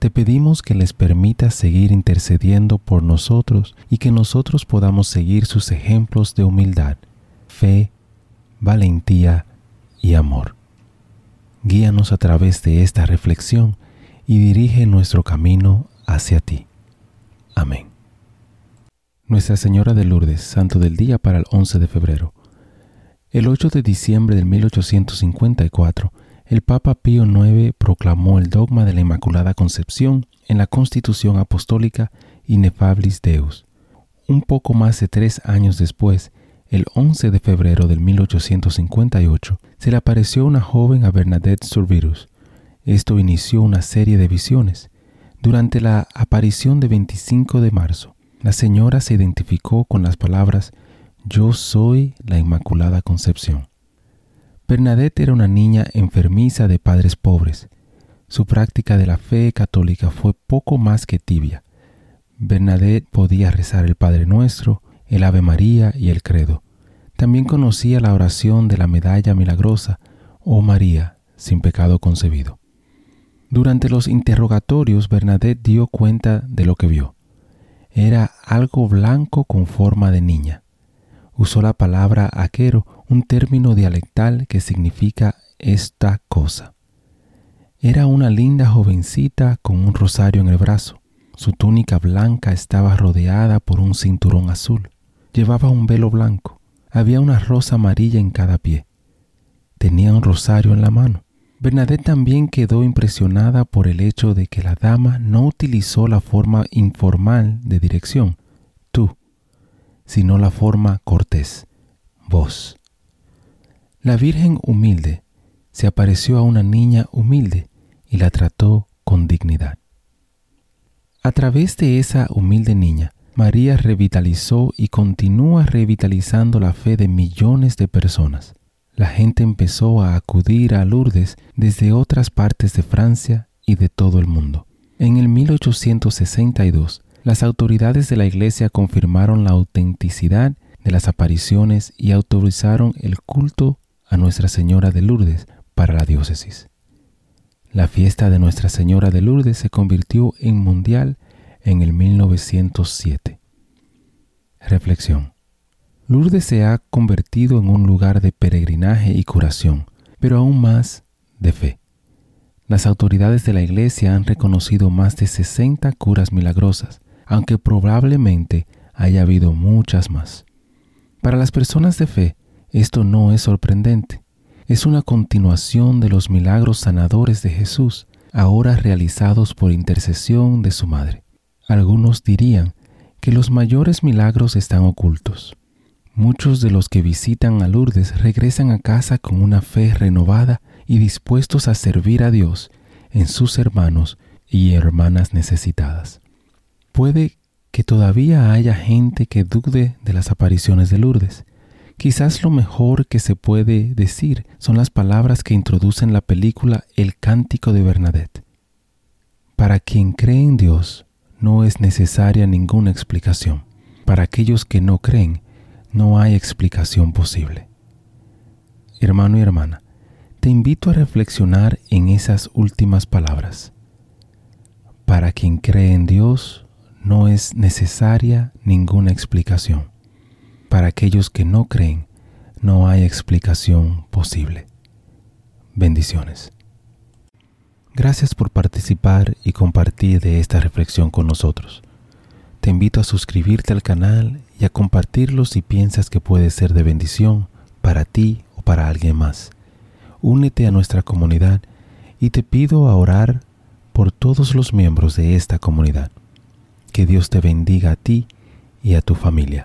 Te pedimos que les permitas seguir intercediendo por nosotros y que nosotros podamos seguir sus ejemplos de humildad, fe, valentía y amor. Guíanos a través de esta reflexión y dirige nuestro camino hacia ti. Amén. Nuestra Señora de Lourdes, Santo del Día para el 11 de febrero. El 8 de diciembre de 1854, el Papa Pío IX proclamó el dogma de la Inmaculada Concepción en la Constitución Apostólica Inefablis Deus. Un poco más de tres años después, el 11 de febrero de 1858, se le apareció una joven a Bernadette Survirus. Esto inició una serie de visiones. Durante la aparición de 25 de marzo, la señora se identificó con las palabras Yo soy la Inmaculada Concepción. Bernadette era una niña enfermiza de padres pobres. Su práctica de la fe católica fue poco más que tibia. Bernadette podía rezar el Padre Nuestro, el Ave María y el Credo. También conocía la oración de la medalla milagrosa, Oh María, sin pecado concebido. Durante los interrogatorios, Bernadette dio cuenta de lo que vio. Era algo blanco con forma de niña. Usó la palabra aquero un término dialectal que significa esta cosa. Era una linda jovencita con un rosario en el brazo. Su túnica blanca estaba rodeada por un cinturón azul. Llevaba un velo blanco. Había una rosa amarilla en cada pie. Tenía un rosario en la mano. Bernadette también quedó impresionada por el hecho de que la dama no utilizó la forma informal de dirección, tú, sino la forma cortés, vos. La Virgen humilde se apareció a una niña humilde y la trató con dignidad. A través de esa humilde niña, María revitalizó y continúa revitalizando la fe de millones de personas. La gente empezó a acudir a Lourdes desde otras partes de Francia y de todo el mundo. En el 1862, las autoridades de la Iglesia confirmaron la autenticidad de las apariciones y autorizaron el culto a Nuestra Señora de Lourdes para la diócesis. La fiesta de Nuestra Señora de Lourdes se convirtió en mundial en el 1907. Reflexión. Lourdes se ha convertido en un lugar de peregrinaje y curación, pero aún más de fe. Las autoridades de la Iglesia han reconocido más de 60 curas milagrosas, aunque probablemente haya habido muchas más. Para las personas de fe, esto no es sorprendente. Es una continuación de los milagros sanadores de Jesús, ahora realizados por intercesión de su madre. Algunos dirían que los mayores milagros están ocultos. Muchos de los que visitan a Lourdes regresan a casa con una fe renovada y dispuestos a servir a Dios en sus hermanos y hermanas necesitadas. Puede que todavía haya gente que dude de las apariciones de Lourdes, Quizás lo mejor que se puede decir son las palabras que introducen la película El Cántico de Bernadette. Para quien cree en Dios no es necesaria ninguna explicación. Para aquellos que no creen no hay explicación posible. Hermano y hermana, te invito a reflexionar en esas últimas palabras. Para quien cree en Dios no es necesaria ninguna explicación. Para aquellos que no creen, no hay explicación posible. Bendiciones. Gracias por participar y compartir de esta reflexión con nosotros. Te invito a suscribirte al canal y a compartirlo si piensas que puede ser de bendición para ti o para alguien más. Únete a nuestra comunidad y te pido a orar por todos los miembros de esta comunidad. Que Dios te bendiga a ti y a tu familia.